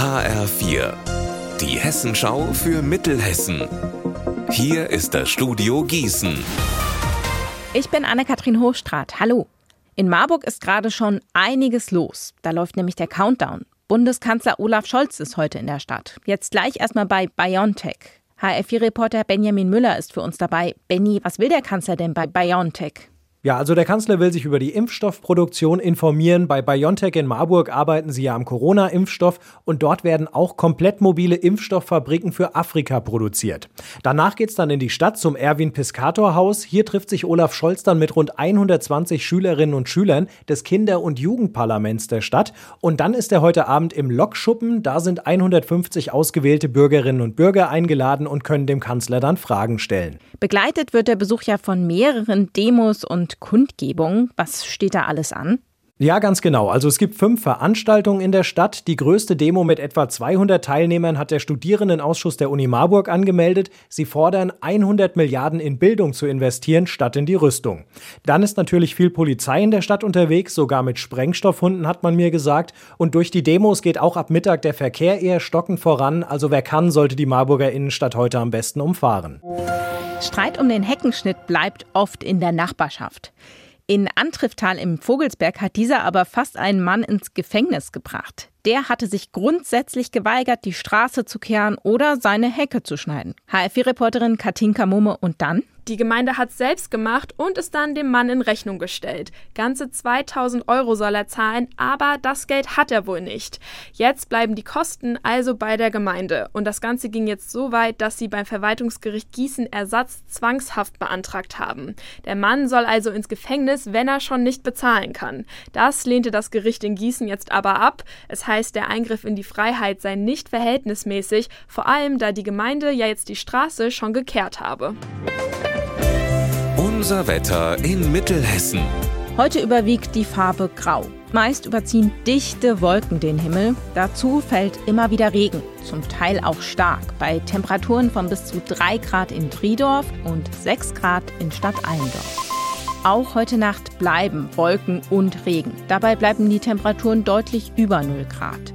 HR4, die Hessenschau für Mittelhessen. Hier ist das Studio Gießen. Ich bin Anne-Kathrin Hochstrat. Hallo. In Marburg ist gerade schon einiges los. Da läuft nämlich der Countdown. Bundeskanzler Olaf Scholz ist heute in der Stadt. Jetzt gleich erstmal bei BioNTech. HR4-Reporter Benjamin Müller ist für uns dabei. Benny, was will der Kanzler denn bei BioNTech? Ja, also der Kanzler will sich über die Impfstoffproduktion informieren. Bei BioNTech in Marburg arbeiten sie ja am Corona-Impfstoff und dort werden auch komplett mobile Impfstofffabriken für Afrika produziert. Danach geht's dann in die Stadt zum Erwin Piscator Haus. Hier trifft sich Olaf Scholz dann mit rund 120 Schülerinnen und Schülern des Kinder- und Jugendparlaments der Stadt. Und dann ist er heute Abend im Lokschuppen. Da sind 150 ausgewählte Bürgerinnen und Bürger eingeladen und können dem Kanzler dann Fragen stellen. Begleitet wird der Besuch ja von mehreren Demos und und Kundgebungen. Was steht da alles an? Ja, ganz genau. Also es gibt fünf Veranstaltungen in der Stadt. Die größte Demo mit etwa 200 Teilnehmern hat der Studierendenausschuss der Uni Marburg angemeldet. Sie fordern, 100 Milliarden in Bildung zu investieren, statt in die Rüstung. Dann ist natürlich viel Polizei in der Stadt unterwegs, sogar mit Sprengstoffhunden, hat man mir gesagt. Und durch die Demos geht auch ab Mittag der Verkehr eher stockend voran. Also wer kann, sollte die Marburger Innenstadt heute am besten umfahren. Streit um den Heckenschnitt bleibt oft in der Nachbarschaft. In Antrifftal im Vogelsberg hat dieser aber fast einen Mann ins Gefängnis gebracht. Der hatte sich grundsätzlich geweigert, die Straße zu kehren oder seine Hecke zu schneiden. HFI-Reporterin Katinka Mumme und dann? Die Gemeinde hat es selbst gemacht und es dann dem Mann in Rechnung gestellt. Ganze 2000 Euro soll er zahlen, aber das Geld hat er wohl nicht. Jetzt bleiben die Kosten also bei der Gemeinde. Und das Ganze ging jetzt so weit, dass sie beim Verwaltungsgericht Gießen Ersatz zwangshaft beantragt haben. Der Mann soll also ins Gefängnis, wenn er schon nicht bezahlen kann. Das lehnte das Gericht in Gießen jetzt aber ab. Es heißt, der Eingriff in die Freiheit sei nicht verhältnismäßig, vor allem da die Gemeinde ja jetzt die Straße schon gekehrt habe. Unser Wetter in Mittelhessen. Heute überwiegt die Farbe Grau. Meist überziehen dichte Wolken den Himmel. Dazu fällt immer wieder Regen, zum Teil auch stark, bei Temperaturen von bis zu 3 Grad in Triedorf und 6 Grad in Stadt Allendorf. Auch heute Nacht bleiben Wolken und Regen. Dabei bleiben die Temperaturen deutlich über 0 Grad.